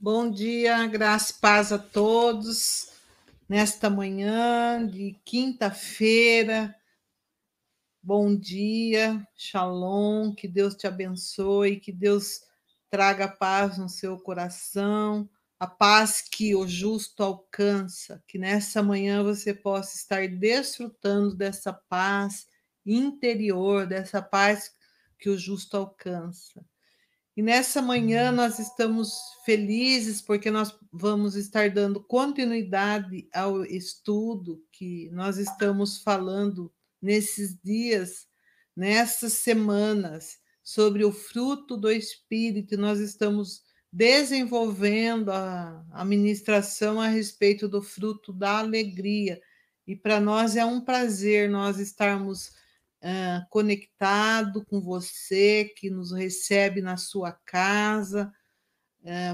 Bom dia, graça e paz a todos. Nesta manhã de quinta-feira, bom dia, shalom, que Deus te abençoe, que Deus traga paz no seu coração, a paz que o justo alcança, que nessa manhã você possa estar desfrutando dessa paz interior, dessa paz que o justo alcança. E nessa manhã nós estamos felizes porque nós vamos estar dando continuidade ao estudo que nós estamos falando nesses dias, nessas semanas, sobre o fruto do Espírito. Nós estamos desenvolvendo a, a ministração a respeito do fruto da alegria. E para nós é um prazer nós estarmos conectado com você que nos recebe na sua casa,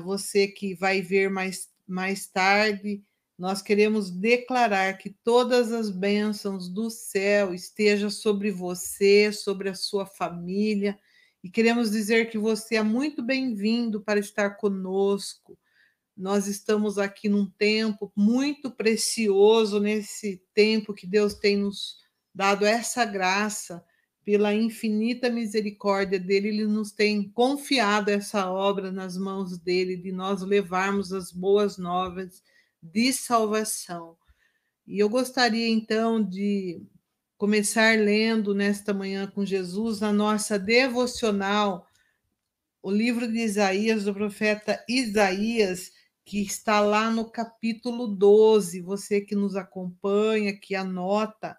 você que vai ver mais, mais tarde. Nós queremos declarar que todas as bênçãos do céu estejam sobre você, sobre a sua família, e queremos dizer que você é muito bem-vindo para estar conosco. Nós estamos aqui num tempo muito precioso, nesse tempo que Deus tem nos dado essa graça, pela infinita misericórdia dele, ele nos tem confiado essa obra nas mãos dele, de nós levarmos as boas novas de salvação. E eu gostaria então de começar lendo nesta manhã com Jesus a nossa devocional, o livro de Isaías, do profeta Isaías, que está lá no capítulo 12. Você que nos acompanha, que anota,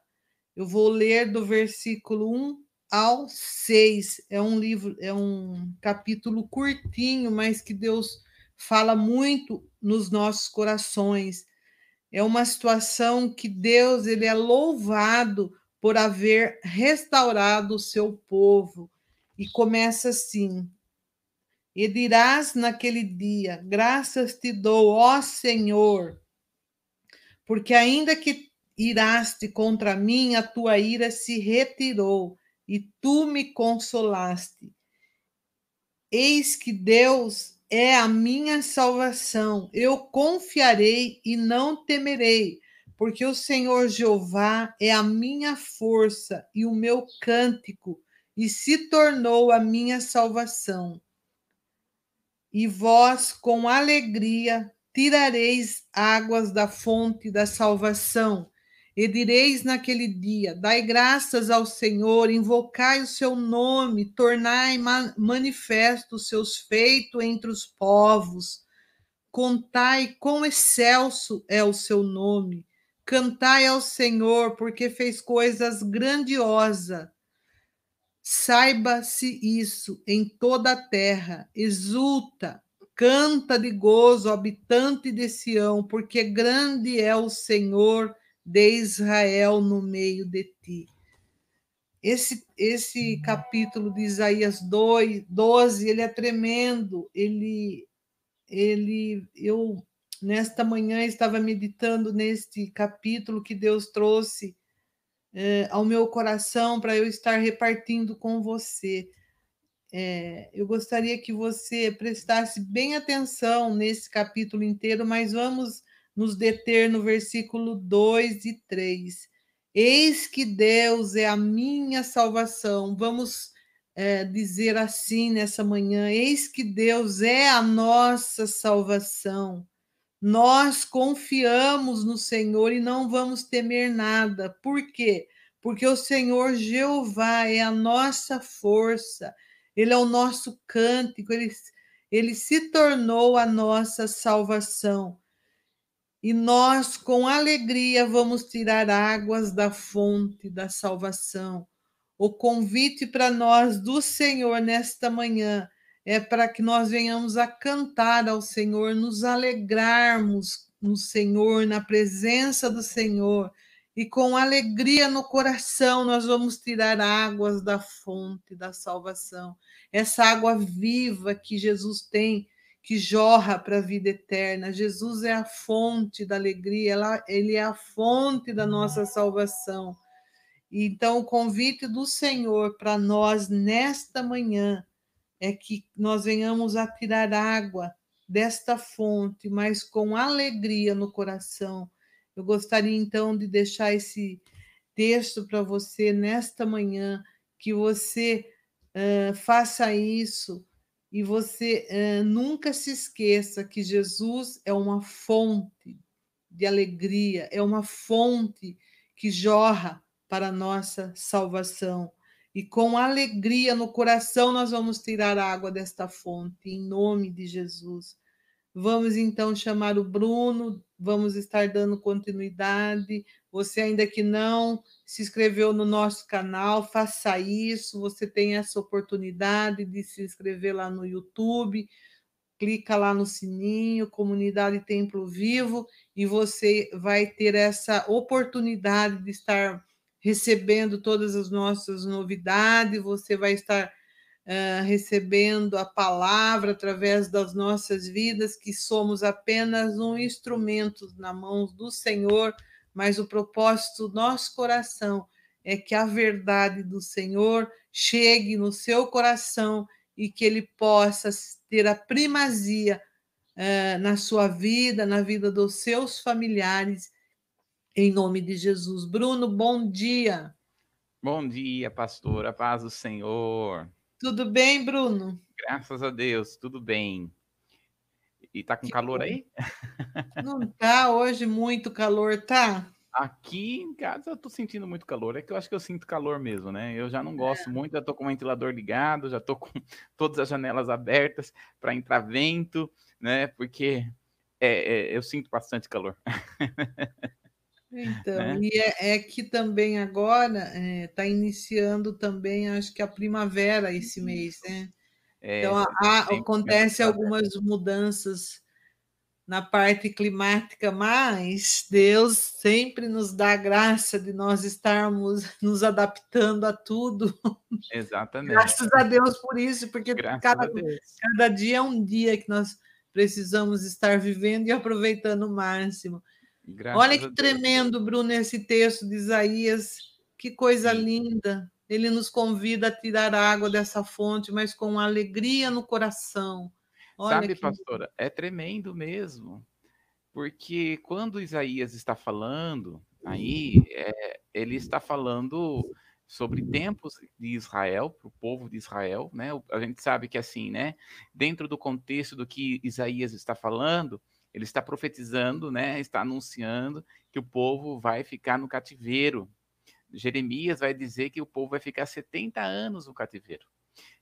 eu vou ler do versículo 1 ao 6. É um livro, é um capítulo curtinho, mas que Deus fala muito nos nossos corações. É uma situação que Deus ele é louvado por haver restaurado o seu povo. E começa assim: E dirás naquele dia: Graças te dou, ó Senhor, porque ainda que iraste contra mim, a tua ira se retirou e tu me consolaste. Eis que Deus é a minha salvação. Eu confiarei e não temerei, porque o Senhor Jeová é a minha força e o meu cântico, e se tornou a minha salvação. E vós, com alegria, tirareis águas da fonte da salvação e direis naquele dia: Dai graças ao Senhor, invocai o seu nome, tornai manifesto os seus feitos entre os povos. Contai quão excelso é o seu nome. Cantai ao Senhor, porque fez coisas grandiosas. Saiba-se isso em toda a terra. Exulta, canta de gozo, habitante de Sião, porque grande é o Senhor de Israel no meio de ti. Esse, esse capítulo de Isaías 2, 12, ele é tremendo. Ele, ele, eu nesta manhã estava meditando neste capítulo que Deus trouxe é, ao meu coração para eu estar repartindo com você. É, eu gostaria que você prestasse bem atenção nesse capítulo inteiro, mas vamos nos deter no versículo 2 e 3. Eis que Deus é a minha salvação. Vamos é, dizer assim nessa manhã: eis que Deus é a nossa salvação. Nós confiamos no Senhor e não vamos temer nada. Por quê? Porque o Senhor Jeová é a nossa força, Ele é o nosso cântico, Ele, ele se tornou a nossa salvação e nós, com alegria, vamos tirar águas da fonte da salvação. O convite para nós do Senhor nesta manhã é para que nós venhamos a cantar ao Senhor, nos alegrarmos no Senhor, na presença do Senhor, e com alegria no coração nós vamos tirar águas da fonte da salvação. Essa água viva que Jesus tem que jorra para a vida eterna. Jesus é a fonte da alegria, ele é a fonte da nossa salvação. Então, o convite do Senhor para nós nesta manhã é que nós venhamos a tirar água desta fonte, mas com alegria no coração. Eu gostaria então de deixar esse texto para você nesta manhã, que você uh, faça isso e você uh, nunca se esqueça que Jesus é uma fonte de alegria, é uma fonte que jorra para a nossa salvação. E com alegria no coração nós vamos tirar água desta fonte, em nome de Jesus. Vamos então chamar o Bruno, vamos estar dando continuidade. Você ainda que não se inscreveu no nosso canal, faça isso. Você tem essa oportunidade de se inscrever lá no YouTube. Clica lá no sininho, Comunidade Templo Vivo, e você vai ter essa oportunidade de estar recebendo todas as nossas novidades, você vai estar uh, recebendo a palavra através das nossas vidas, que somos apenas um instrumento na mão do Senhor, mas o propósito do nosso coração é que a verdade do Senhor chegue no seu coração e que ele possa ter a primazia uh, na sua vida, na vida dos seus familiares em nome de Jesus. Bruno, bom dia. Bom dia, pastora. Paz do Senhor. Tudo bem, Bruno? Graças a Deus, tudo bem. E tá com que calor bom. aí? Não tá hoje muito calor, tá? Aqui em casa eu tô sentindo muito calor. É que eu acho que eu sinto calor mesmo, né? Eu já não gosto é. muito, já tô com o ventilador ligado, já tô com todas as janelas abertas para entrar vento, né? Porque é, é, eu sinto bastante calor. Então, né? e é, é, que também agora está é, tá iniciando também, acho que a primavera esse mês, né? É, então, há, acontece algumas mudanças na parte climática, mas Deus sempre nos dá a graça de nós estarmos nos adaptando a tudo. Exatamente. Graças a Deus por isso, porque cada, cada dia é um dia que nós precisamos estar vivendo e aproveitando o máximo. Graças Olha que tremendo, Bruno, esse texto de Isaías. Que coisa Sim. linda. Ele nos convida a tirar água dessa fonte, mas com alegria no coração. Olha Sabe, que... pastora, é tremendo mesmo. Porque quando Isaías está falando, aí é, ele está falando sobre tempos de Israel, para o povo de Israel, né? A gente sabe que assim, né? Dentro do contexto do que Isaías está falando, ele está profetizando, né? Está anunciando que o povo vai ficar no cativeiro. Jeremias vai dizer que o povo vai ficar 70 anos no cativeiro.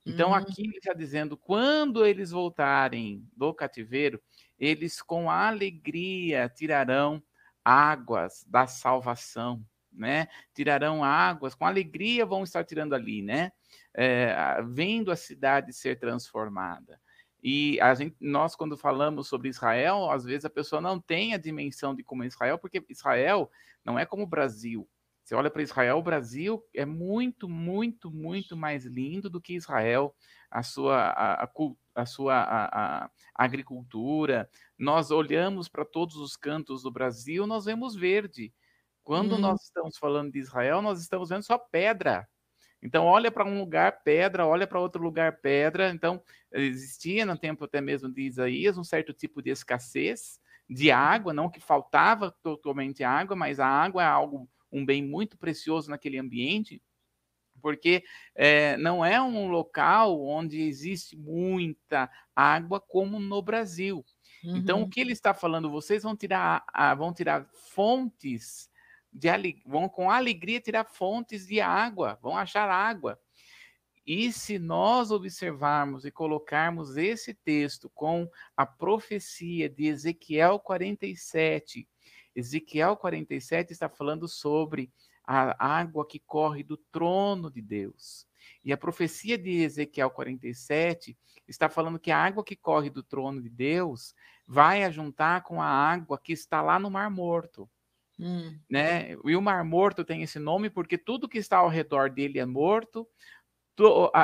Então, uhum. aqui ele está dizendo: quando eles voltarem do cativeiro, eles com alegria tirarão águas da salvação, né? Tirarão águas, com alegria vão estar tirando ali, né? É, vendo a cidade ser transformada. E a gente, nós, quando falamos sobre Israel, às vezes a pessoa não tem a dimensão de como é Israel, porque Israel não é como o Brasil. Você olha para Israel, o Brasil é muito, muito, muito mais lindo do que Israel, a sua, a, a, a sua a, agricultura. Nós olhamos para todos os cantos do Brasil, nós vemos verde. Quando uhum. nós estamos falando de Israel, nós estamos vendo só pedra. Então, olha para um lugar pedra, olha para outro lugar pedra. Então, existia no tempo até mesmo de Isaías um certo tipo de escassez de água, não que faltava totalmente água, mas a água é algo, um bem muito precioso naquele ambiente, porque é, não é um local onde existe muita água como no Brasil. Uhum. Então, o uhum. que ele está falando? Vocês vão tirar, vão tirar fontes de vão com alegria tirar fontes de água, vão achar água. E se nós observarmos e colocarmos esse texto com a profecia de Ezequiel 47, Ezequiel 47 está falando sobre a água que corre do trono de Deus. E a profecia de Ezequiel 47 está falando que a água que corre do trono de Deus vai ajuntar com a água que está lá no Mar Morto. Hum. Né? E o Mar Morto tem esse nome porque tudo que está ao redor dele é morto.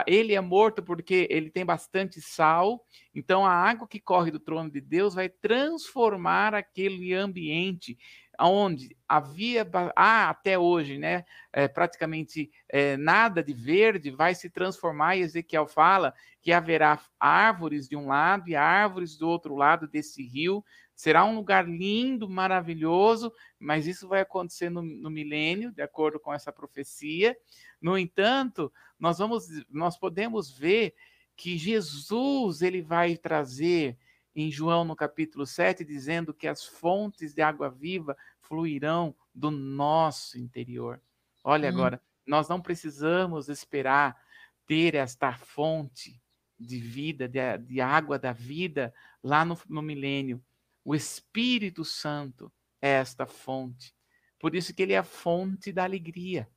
Ele é morto porque ele tem bastante sal, então a água que corre do trono de Deus vai transformar aquele ambiente onde havia ah, até hoje, né, é, praticamente é, nada de verde, vai se transformar, e Ezequiel fala que haverá árvores de um lado e árvores do outro lado desse rio, será um lugar lindo, maravilhoso, mas isso vai acontecer no, no milênio, de acordo com essa profecia. No entanto, nós vamos, nós podemos ver que Jesus ele vai trazer em João no capítulo 7, dizendo que as fontes de água viva fluirão do nosso interior. Olha hum. agora, nós não precisamos esperar ter esta fonte de vida, de, de água da vida lá no, no milênio. O Espírito Santo é esta fonte. Por isso que ele é a fonte da alegria.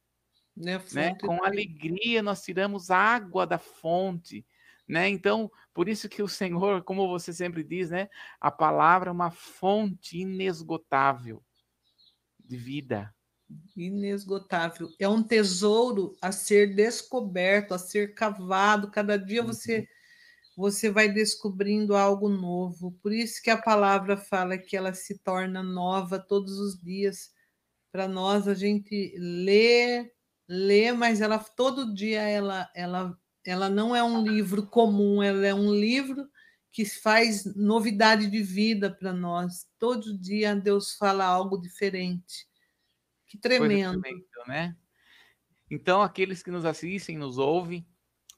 Né? né? Com alegria nós tiramos água da fonte né? Então, por isso que o Senhor, como você sempre diz, né, a palavra é uma fonte inesgotável de vida. Inesgotável. É um tesouro a ser descoberto, a ser cavado. Cada dia uhum. Você vai descobrindo algo novo. Por isso que a palavra fala que ela se torna nova todos os dias. Para nós a gente lê, lê, mas ela todo dia ela ela ela não é um livro comum, ela é um livro que faz novidade de vida para nós. Todo dia Deus fala algo diferente. Que tremendo. tremendo né? Então, aqueles que nos assistem, nos ouvem,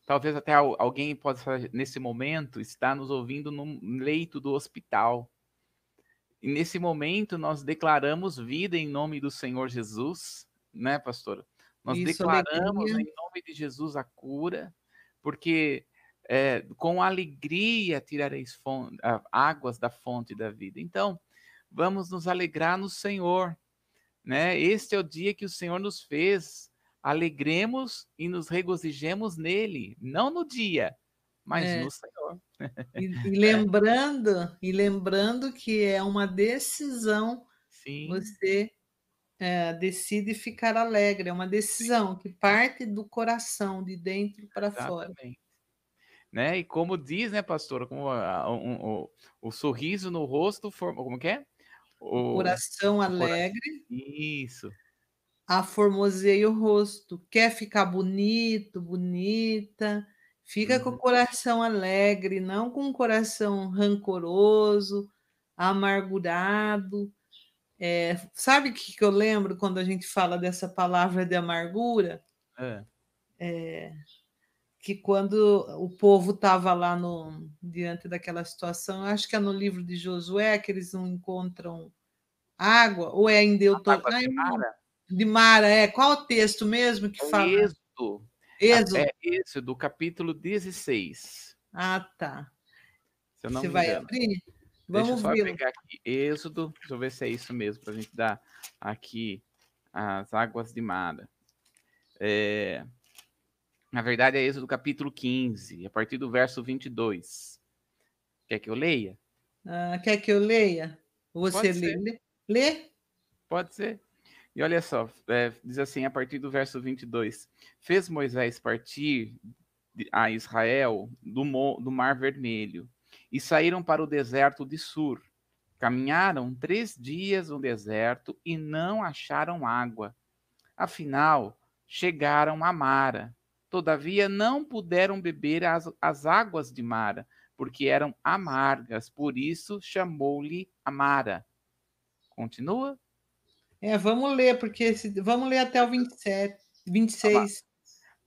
talvez até alguém possa, nesse momento, estar nos ouvindo no leito do hospital. E nesse momento, nós declaramos vida em nome do Senhor Jesus, né, pastora? Nós Isso, declaramos alegria. em nome de Jesus a cura, porque é, com alegria tirareis fonte, águas da fonte da vida. Então, vamos nos alegrar no Senhor, né? Este é o dia que o Senhor nos fez. Alegremos e nos regozijemos nele, não no dia, mas é. no Senhor. E, e lembrando, é. e lembrando que é uma decisão Sim. você é, decide ficar alegre, é uma decisão que parte do coração, de dentro para fora. Né? E como diz, né, pastora, como a, um, o, o sorriso no rosto, forma, como que é? O, coração alegre. Isso. Aformoseia o rosto. Quer ficar bonito, bonita, fica uhum. com o uhum. coração alegre, não com o coração rancoroso, amargurado. É, sabe o que, que eu lembro quando a gente fala dessa palavra de amargura? É. É, que quando o povo estava lá no, diante daquela situação, acho que é no livro de Josué que eles não encontram água, ou é em Deuteronômio? De Mara. é. Qual o texto mesmo que é fala? Êxodo. Êxodo. É esse, do capítulo 16. Ah, tá. Você vai abrir? Vamos Deixa eu só pegar aqui Êxodo, deixa eu ver se é isso mesmo, para a gente dar aqui as águas de Mara. É, na verdade, é Êxodo capítulo 15, a partir do verso 22. Quer que eu leia? Ah, quer que eu leia? Você lê? Lê? Pode ser. E olha só, é, diz assim, a partir do verso 22. Fez Moisés partir a Israel do, do Mar Vermelho e saíram para o deserto de Sur. Caminharam três dias no deserto e não acharam água. Afinal, chegaram a Mara. Todavia, não puderam beber as, as águas de Mara, porque eram amargas, por isso chamou-lhe Amara. Continua? É, vamos ler, porque vamos ler até o 27, 26.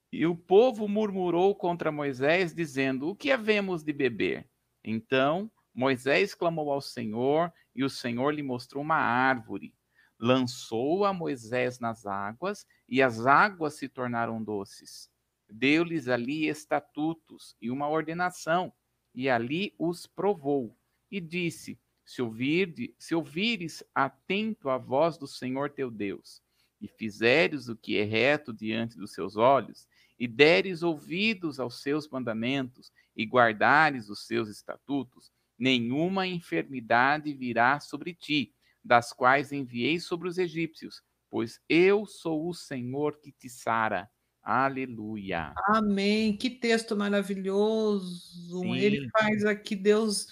E o povo murmurou contra Moisés, dizendo: O que havemos de beber? Então Moisés clamou ao Senhor, e o Senhor lhe mostrou uma árvore. Lançou a Moisés nas águas, e as águas se tornaram doces. Deu-lhes ali estatutos e uma ordenação, e ali os provou. E disse: se, ouvir, se ouvires atento a voz do Senhor teu Deus, e fizeres o que é reto diante dos seus olhos, e deres ouvidos aos seus mandamentos, e guardares os seus estatutos, nenhuma enfermidade virá sobre ti, das quais enviei sobre os egípcios, pois eu sou o Senhor que te sara. Aleluia. Amém. Que texto maravilhoso. Sim. Ele faz aqui Deus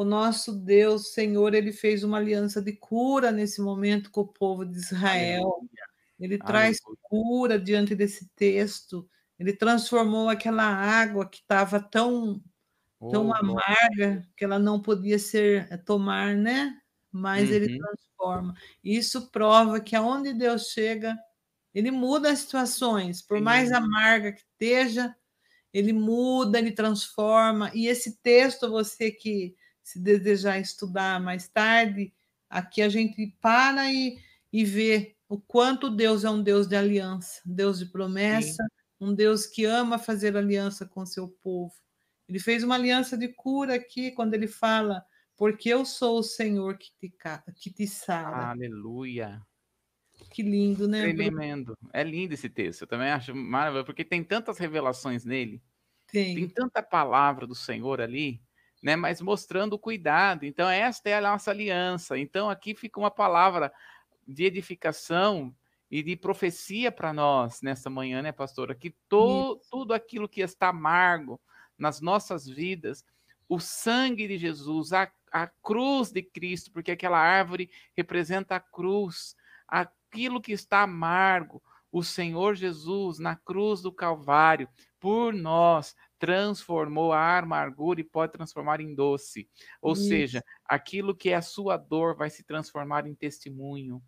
o nosso Deus, Senhor, ele fez uma aliança de cura nesse momento com o povo de Israel. Ele Aleluia. traz cura diante desse texto. Ele transformou aquela água que estava tão tão oh, amarga que ela não podia ser eh, tomar, né? Mas uhum. ele transforma. Isso prova que aonde Deus chega, ele muda as situações, por mais amarga que esteja, ele muda, ele transforma. E esse texto, você que se desejar estudar mais tarde, aqui a gente para e, e vê o quanto Deus é um Deus de aliança, Deus de promessa, Sim. um Deus que ama fazer aliança com seu povo. Ele fez uma aliança de cura aqui quando ele fala: Porque eu sou o Senhor que te, que te sara. Aleluia. Que lindo, né? Tremendo. É lindo esse texto. Eu também acho maravilhoso, porque tem tantas revelações nele. Tem. Tem tanta palavra do Senhor ali, né? Mas mostrando o cuidado. Então, esta é a nossa aliança. Então, aqui fica uma palavra de edificação e de profecia para nós nessa manhã, né, pastora? Que to, tudo aquilo que está amargo nas nossas vidas, o sangue de Jesus, a, a cruz de Cristo, porque aquela árvore representa a cruz, aquilo que está amargo, o Senhor Jesus, na cruz do Calvário, por nós, transformou a amargura e pode transformar em doce. Ou Isso. seja, aquilo que é a sua dor vai se transformar em testemunho,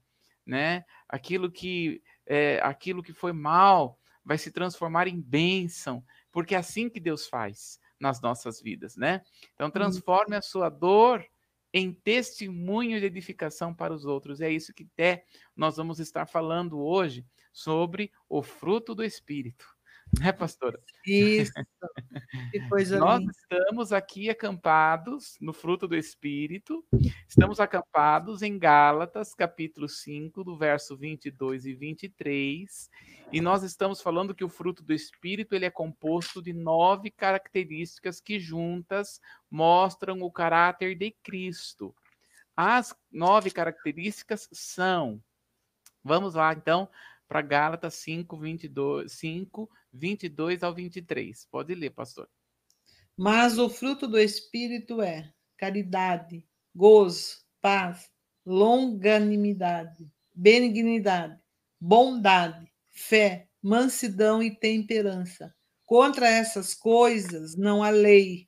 né? Aquilo que é, aquilo que foi mal vai se transformar em bênção, porque é assim que Deus faz nas nossas vidas, né? Então transforme a sua dor em testemunho de edificação para os outros. É isso que até nós vamos estar falando hoje sobre o fruto do Espírito. Né, pastora? Isso. Que coisa Nós linda. estamos aqui acampados no fruto do Espírito. Estamos acampados em Gálatas, capítulo 5, do verso 22 e 23. E nós estamos falando que o fruto do Espírito ele é composto de nove características que juntas mostram o caráter de Cristo. As nove características são. Vamos lá, então, para Gálatas 5, 22, 5, 22 ao 23. Pode ler, pastor. Mas o fruto do Espírito é caridade, gozo, paz, longanimidade, benignidade, bondade, fé, mansidão e temperança. Contra essas coisas não há lei.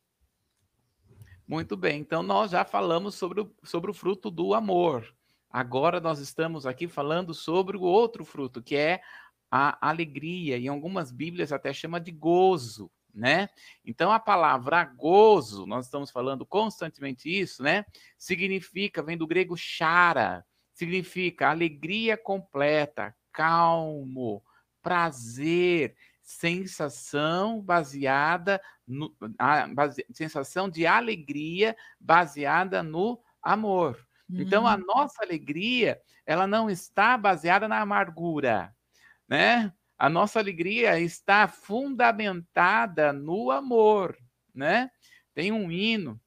Muito bem, então nós já falamos sobre o, sobre o fruto do amor. Agora nós estamos aqui falando sobre o outro fruto, que é a alegria, e algumas Bíblias até chama de gozo, né? Então a palavra gozo, nós estamos falando constantemente isso, né? Significa, vem do grego chara, significa alegria completa, calmo, prazer, sensação baseada no a, base, sensação de alegria baseada no amor. Então, a uhum. nossa alegria, ela não está baseada na amargura, né? A nossa alegria está fundamentada no amor, né? Tem um hino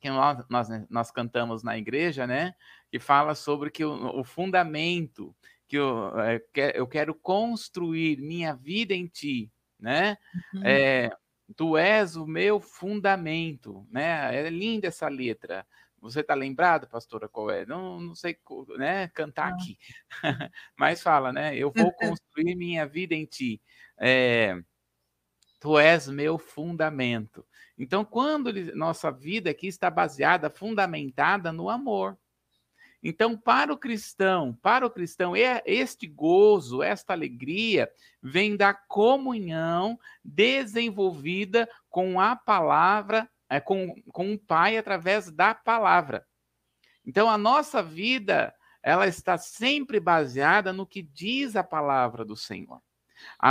que nós, nós, nós cantamos na igreja, né? Que fala sobre que o, o fundamento, que eu, é, eu quero construir minha vida em ti, né? Uhum. É, tu és o meu fundamento, né? É linda essa letra. Você está lembrado, pastora, qual é? Não, não sei né, cantar aqui, mas fala, né? Eu vou construir minha vida em ti. É, tu és meu fundamento. Então, quando ele, nossa vida aqui está baseada, fundamentada no amor. Então, para o cristão, para o cristão, é este gozo, esta alegria vem da comunhão desenvolvida com a palavra é, com, com o Pai através da palavra. Então, a nossa vida, ela está sempre baseada no que diz a palavra do Senhor.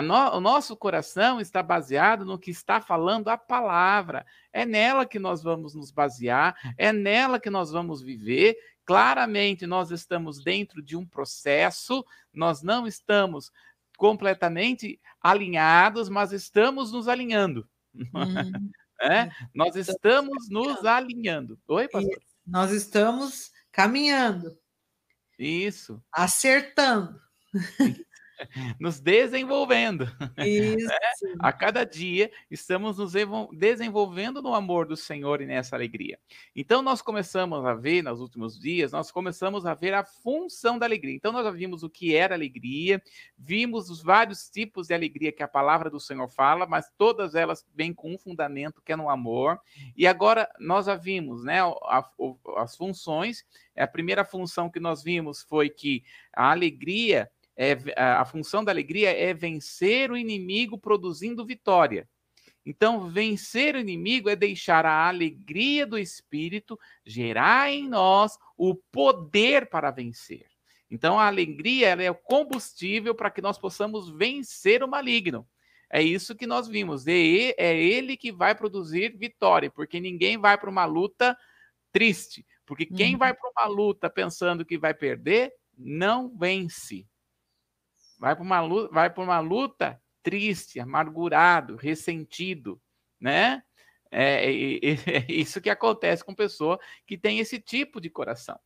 No, o nosso coração está baseado no que está falando a palavra. É nela que nós vamos nos basear, é nela que nós vamos viver. Claramente, nós estamos dentro de um processo, nós não estamos completamente alinhados, mas estamos nos alinhando. Uhum. É? Nós estamos nos alinhando. Oi, pastor? Nós estamos caminhando. Isso. Acertando. nos desenvolvendo. Isso. A cada dia estamos nos desenvolvendo no amor do Senhor e nessa alegria. Então nós começamos a ver nos últimos dias, nós começamos a ver a função da alegria. Então nós já vimos o que era alegria, vimos os vários tipos de alegria que a palavra do Senhor fala, mas todas elas vêm com um fundamento que é no amor. E agora nós já vimos, né, as funções. A primeira função que nós vimos foi que a alegria é, a função da alegria é vencer o inimigo produzindo vitória. Então, vencer o inimigo é deixar a alegria do espírito gerar em nós o poder para vencer. Então, a alegria é o combustível para que nós possamos vencer o maligno. É isso que nós vimos. É ele que vai produzir vitória, porque ninguém vai para uma luta triste. Porque quem uhum. vai para uma luta pensando que vai perder, não vence. Vai para uma luta, vai para uma luta triste, amargurado, ressentido, né? É, é, é, isso que acontece com pessoa que tem esse tipo de coração.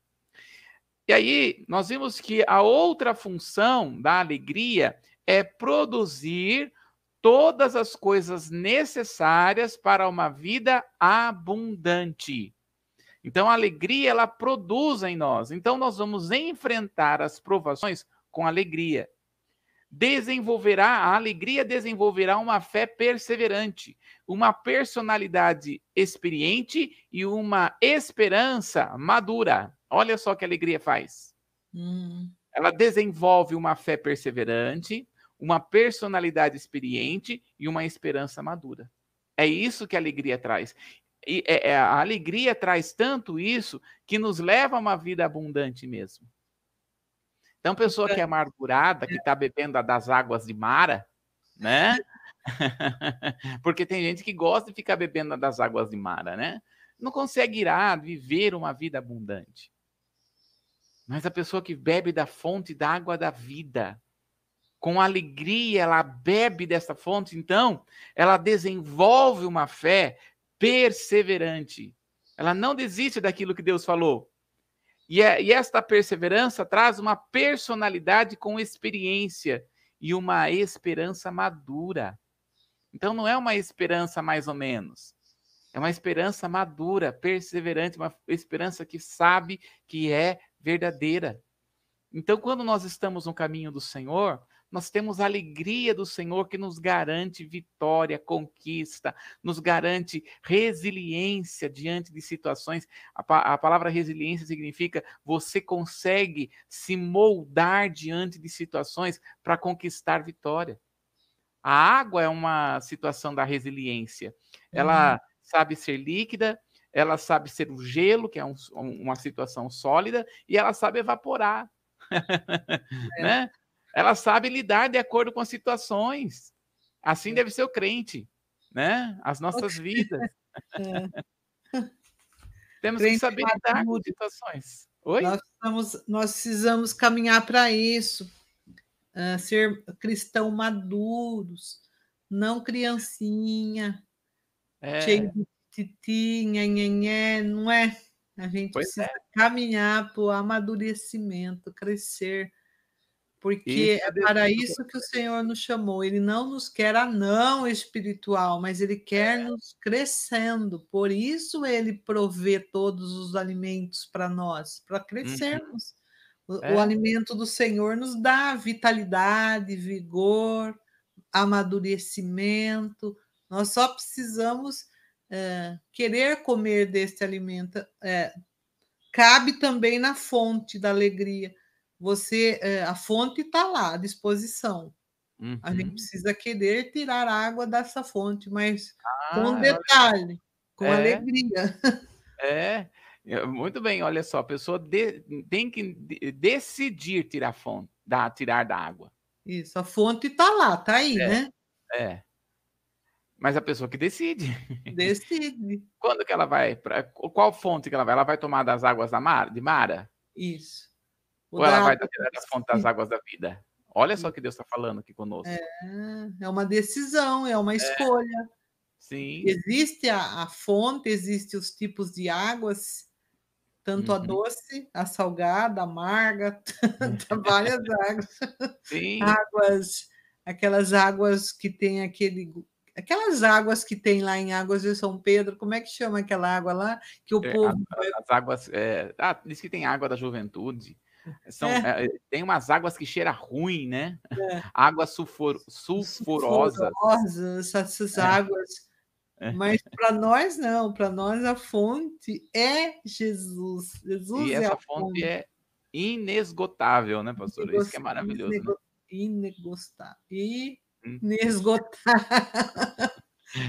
E aí nós vimos que a outra função da alegria é produzir todas as coisas necessárias para uma vida abundante. Então a alegria ela produz em nós. Então nós vamos enfrentar as provações com alegria desenvolverá, a alegria desenvolverá uma fé perseverante, uma personalidade experiente e uma esperança madura. Olha só que a alegria faz. Hum. Ela desenvolve uma fé perseverante, uma personalidade experiente e uma esperança madura. É isso que a alegria traz. E é, é, a alegria traz tanto isso que nos leva a uma vida abundante mesmo. Então, pessoa que é amargurada, que está bebendo das águas de Mara, né? Porque tem gente que gosta de ficar bebendo das águas de Mara, né? Não consegue ir viver uma vida abundante. Mas a pessoa que bebe da fonte da água da vida, com alegria, ela bebe dessa fonte, então ela desenvolve uma fé perseverante. Ela não desiste daquilo que Deus falou. E, é, e esta perseverança traz uma personalidade com experiência e uma esperança madura. Então não é uma esperança mais ou menos. É uma esperança madura, perseverante, uma esperança que sabe que é verdadeira. Então, quando nós estamos no caminho do Senhor, nós temos a alegria do Senhor que nos garante vitória, conquista, nos garante resiliência diante de situações. A, a, palavra resiliência significa você consegue se moldar diante de situações para conquistar vitória. A água é uma situação da resiliência. Ela uhum. sabe ser líquida, ela sabe ser o gelo, que é um, uma situação sólida, e ela sabe evaporar. É. né? Ela sabe lidar de acordo com as situações. Assim é. deve ser o crente, né? As nossas vidas. É. Temos crente que saber lidar com situações. Oi? Nós, estamos, nós precisamos caminhar para isso, uh, ser cristão maduros, não criancinha, é. cheio de titinha, nhenhé, não é? A gente pois precisa é. caminhar para o amadurecimento, crescer porque é para isso que o Senhor nos chamou. Ele não nos quer anão espiritual, mas ele quer é. nos crescendo. Por isso ele provê todos os alimentos para nós, para uhum. crescermos. Uhum. O, é. o, alimento do Senhor nos dá vitalidade, vigor, amadurecimento. Nós só precisamos é, querer comer deste alimento. É, cabe também na fonte da alegria você é, a fonte está lá à disposição. Uhum. A gente uhum. precisa querer tirar água dessa fonte, mas ah, com detalhe, com é, alegria. É, muito bem. Olha só, a pessoa de, tem que decidir tirar fonte, da, tirar da água. Isso, a fonte está lá, está aí, é, né? É. Mas a pessoa que decide. Decide. Quando que ela vai? Pra, qual fonte que ela vai? Ela vai tomar das águas da Mar, de Mara? Isso. Ou ela vai da fonte das águas da vida? Olha só o que Deus está falando aqui conosco. É, é uma decisão, é uma é. escolha. Sim. Existe a, a fonte, existem os tipos de águas tanto uhum. a doce, a salgada, a amarga, várias águas. Sim. Águas, aquelas águas que tem aquele aquelas águas que tem lá em Águas de São Pedro, como é que chama aquela água lá que o é, povo as águas, é, ah, diz que tem água da juventude. São, é. É, tem umas águas que cheira ruim, né? É. Água sulfur, sulfurosa. Sulfurosa, essas é. águas é. Mas para nós não, para nós a fonte é Jesus. Jesus e é essa fonte, fonte, é inesgotável, né, pastor? Isso que é maravilhoso. Inego... Né? Inesgotável. Hum. Inesgotável.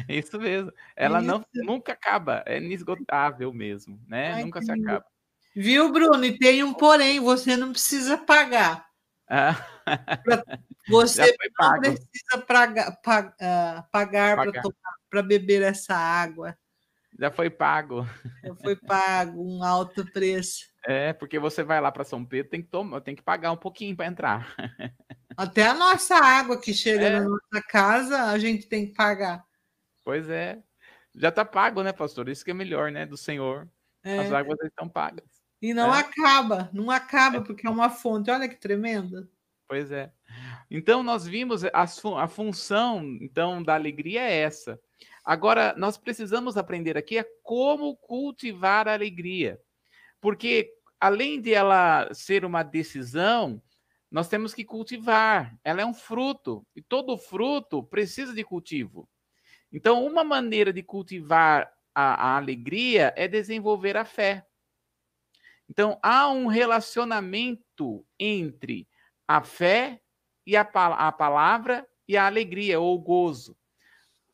Isso mesmo. Ela Isso. não nunca acaba, é inesgotável mesmo, né? Ai, nunca se acaba. Viu, Bruno? E tem um porém, você não precisa pagar. Ah. Você não precisa praga, pag, uh, pagar, pagar. para beber essa água. Já foi pago. Já foi pago um alto preço. É, porque você vai lá para São Pedro, tem que tomar, tem que pagar um pouquinho para entrar. Até a nossa água que chega é. na nossa casa, a gente tem que pagar. Pois é. Já está pago, né, pastor? Isso que é melhor, né, do Senhor. É. As águas estão pagas. E não é. acaba, não acaba, é. porque é uma fonte. Olha que tremenda. Pois é. Então, nós vimos a, a função então da alegria é essa. Agora, nós precisamos aprender aqui é como cultivar a alegria. Porque, além de ela ser uma decisão, nós temos que cultivar. Ela é um fruto. E todo fruto precisa de cultivo. Então, uma maneira de cultivar a, a alegria é desenvolver a fé. Então, há um relacionamento entre a fé e a, a palavra e a alegria ou gozo.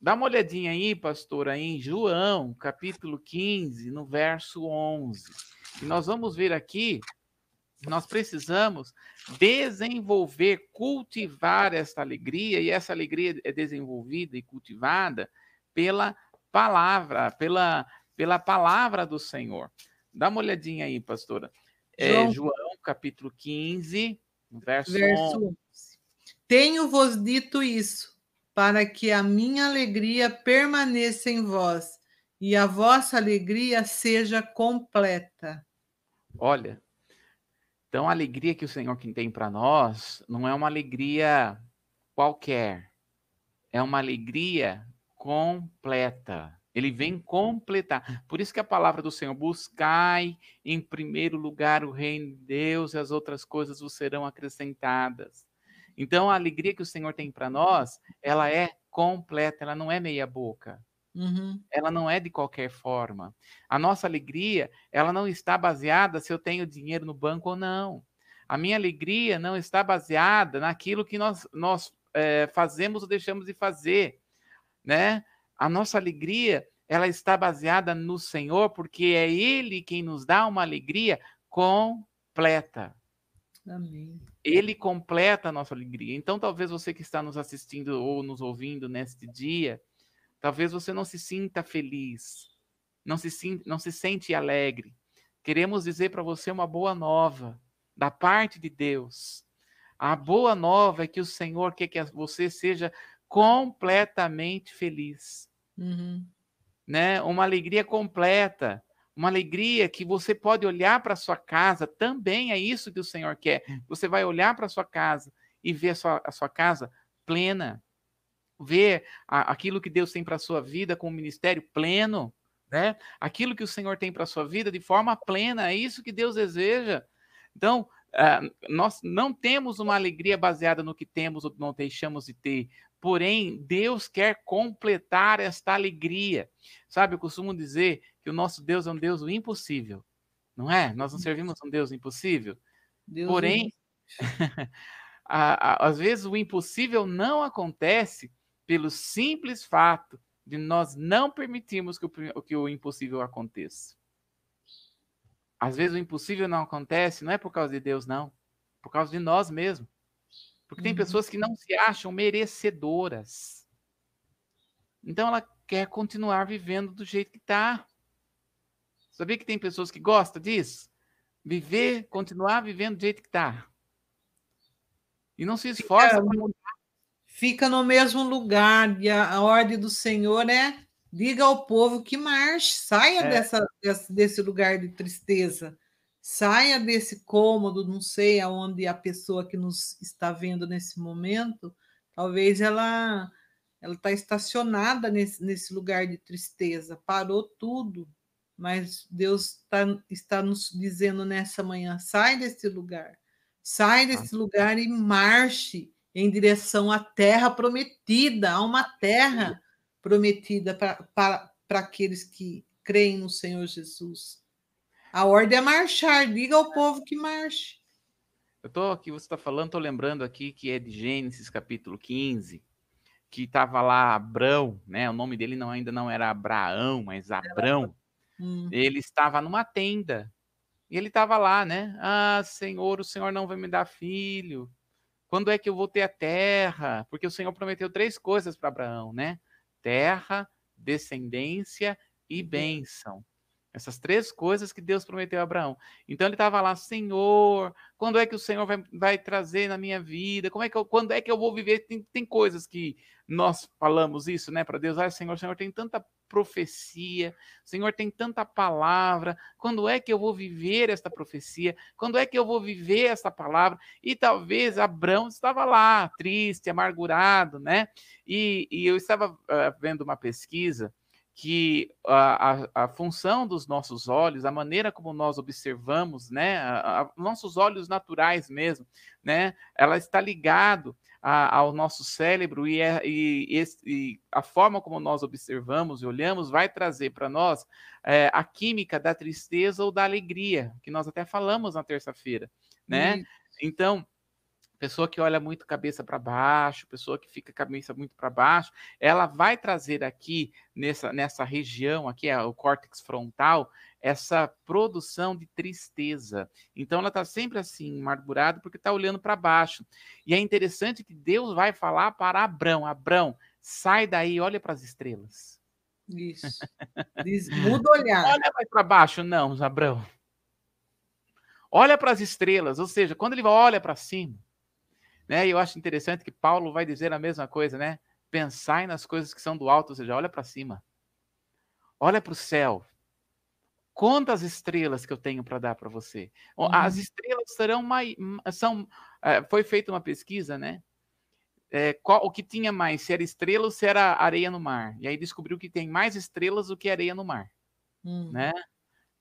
Dá uma olhadinha aí, pastora, em João, capítulo 15, no verso 11. E nós vamos ver aqui, nós precisamos desenvolver, cultivar essa alegria, e essa alegria é desenvolvida e cultivada pela palavra, pela, pela palavra do Senhor. Dá uma olhadinha aí, pastora. É, João, João capítulo 15, verso, verso 11. Tenho-vos dito isso, para que a minha alegria permaneça em vós e a vossa alegria seja completa. Olha, então a alegria que o Senhor tem para nós não é uma alegria qualquer, é uma alegria completa. Ele vem completar. Por isso que a palavra do Senhor, buscai em primeiro lugar o reino de Deus e as outras coisas vos serão acrescentadas. Então a alegria que o Senhor tem para nós, ela é completa, ela não é meia boca. Uhum. Ela não é de qualquer forma. A nossa alegria, ela não está baseada se eu tenho dinheiro no banco ou não. A minha alegria não está baseada naquilo que nós, nós é, fazemos ou deixamos de fazer, né? A nossa alegria, ela está baseada no Senhor, porque é Ele quem nos dá uma alegria completa. Amém. Ele completa a nossa alegria. Então, talvez você que está nos assistindo ou nos ouvindo neste dia, talvez você não se sinta feliz, não se, não se sente alegre. Queremos dizer para você uma boa nova da parte de Deus. A boa nova é que o Senhor quer que você seja completamente feliz. Uhum. Né? Uma alegria completa, uma alegria que você pode olhar para sua casa, também é isso que o Senhor quer. Você vai olhar para sua casa e ver a sua, a sua casa plena, ver a, aquilo que Deus tem para a sua vida com o ministério pleno, né? Aquilo que o Senhor tem para a sua vida de forma plena, é isso que Deus deseja. Então, uh, nós não temos uma alegria baseada no que temos ou não deixamos de ter. Porém, Deus quer completar esta alegria. Sabe, eu costumo dizer que o nosso Deus é um Deus do impossível. Não é? Nós não servimos um Deus impossível. Deus Porém, às vezes o impossível não acontece pelo simples fato de nós não permitirmos que o, que o impossível aconteça. Às vezes o impossível não acontece, não é por causa de Deus, não. É por causa de nós mesmos. Porque tem uhum. pessoas que não se acham merecedoras. Então ela quer continuar vivendo do jeito que está. Sabia que tem pessoas que gostam disso? Viver, continuar vivendo do jeito que está. E não se esforça mudar. Fica no mesmo lugar. E a, a ordem do Senhor é Diga ao povo que marche, saia é. dessa, desse, desse lugar de tristeza, saia desse cômodo, não sei aonde a pessoa que nos está vendo nesse momento, talvez ela ela está estacionada nesse, nesse lugar de tristeza, parou tudo, mas Deus tá, está nos dizendo nessa manhã: sai desse lugar, sai desse lugar e marche em direção à terra prometida, a uma terra prometida para aqueles que creem no Senhor Jesus. A ordem é marchar, diga ao povo que marche. Eu estou aqui, você está falando, estou lembrando aqui que é de Gênesis capítulo 15, que estava lá Abrão, né? O nome dele não, ainda não era Abraão, mas Abrão. Hum. Ele estava numa tenda. E ele estava lá, né? Ah, Senhor, o Senhor não vai me dar filho. Quando é que eu vou ter a terra? Porque o Senhor prometeu três coisas para Abraão, né? Terra, descendência e bênção. Essas três coisas que Deus prometeu a Abraão. Então ele estava lá, Senhor, quando é que o Senhor vai, vai trazer na minha vida? Como é que eu, quando é que eu vou viver? Tem, tem coisas que nós falamos isso, né, para Deus. Ah, Senhor, Senhor tem tanta profecia, Senhor tem tanta palavra. Quando é que eu vou viver esta profecia? Quando é que eu vou viver esta palavra? E talvez Abraão estava lá, triste, amargurado, né? E, e eu estava uh, vendo uma pesquisa que a, a, a, função dos nossos olhos, a maneira como nós observamos, né, a, nossos olhos naturais mesmo, né, ela está ligado ao nosso cérebro e, é, e, e, a forma como nós observamos e olhamos vai trazer para nós é, a química da tristeza ou da alegria, que nós até falamos na terça-feira, né? Então, pessoa que olha muito cabeça para baixo, pessoa que fica cabeça muito para baixo, ela vai trazer aqui nessa, nessa região, aqui é o córtex frontal, essa produção de tristeza. Então ela está sempre assim, amargurada, porque está olhando para baixo. E é interessante que Deus vai falar para Abrão: Abrão, sai daí, olha para as estrelas. Isso. Diz, muda o olhar. Olha mais para baixo, não, Abrão. Olha para as estrelas, ou seja, quando ele olha para cima, né? E eu acho interessante que Paulo vai dizer a mesma coisa, né? Pensai nas coisas que são do alto, ou seja, olha para cima. Olha para o céu. Conta as estrelas que eu tenho para dar para você. Uhum. As estrelas serão mais. São, é, foi feita uma pesquisa, né? É, qual, o que tinha mais, se era estrela ou se era areia no mar. E aí descobriu que tem mais estrelas do que areia no mar. Uhum. Né?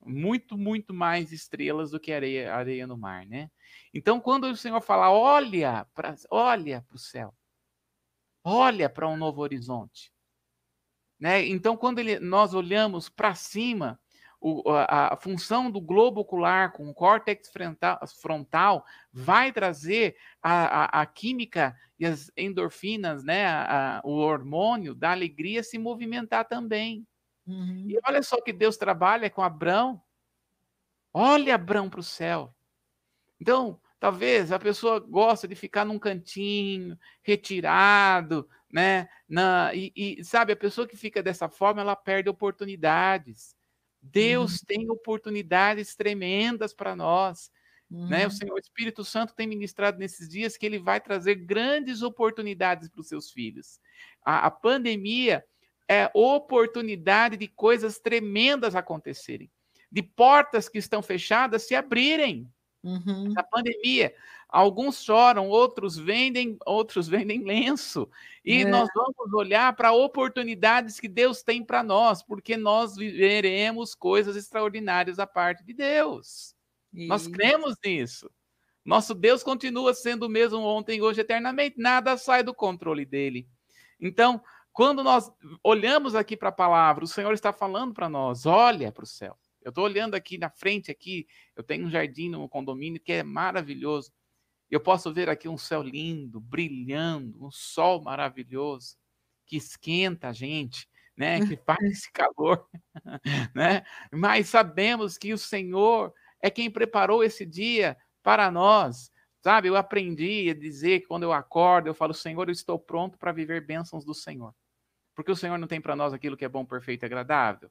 Muito, muito mais estrelas do que areia, areia no mar, né? Então, quando o Senhor fala, olha para olha o céu, olha para um novo horizonte, né? Então, quando ele, nós olhamos para cima, o, a, a, função do globo ocular com o córtex frontal, frontal vai trazer a, a, a, química e as endorfinas, né? o hormônio da alegria se movimentar também. Uhum. E olha só que Deus trabalha com Abrão. Olha Abrão para o céu. Então, talvez a pessoa gosta de ficar num cantinho, retirado, né? Na, e, e, sabe, a pessoa que fica dessa forma, ela perde oportunidades. Deus uhum. tem oportunidades tremendas para nós. Uhum. Né? O uhum. Senhor o Espírito Santo tem ministrado nesses dias que ele vai trazer grandes oportunidades para os seus filhos. A, a pandemia é, oportunidade de coisas tremendas acontecerem, de portas que estão fechadas se abrirem. Uhum. Na pandemia, alguns choram, outros vendem, outros vendem lenço. E é. nós vamos olhar para oportunidades que Deus tem para nós, porque nós viveremos coisas extraordinárias da parte de Deus. Nós cremos nisso. Nosso Deus continua sendo o mesmo ontem, hoje, eternamente. Nada sai do controle dele. Então, quando nós olhamos aqui para a palavra, o Senhor está falando para nós: olha para o céu. Eu estou olhando aqui na frente, aqui, eu tenho um jardim no condomínio que é maravilhoso. Eu posso ver aqui um céu lindo, brilhando, um sol maravilhoso, que esquenta a gente, né? Que faz esse calor, né? Mas sabemos que o Senhor é quem preparou esse dia para nós. Sabe, eu aprendi a dizer que quando eu acordo, eu falo, Senhor, eu estou pronto para viver bênçãos do Senhor. Porque o Senhor não tem para nós aquilo que é bom, perfeito e agradável,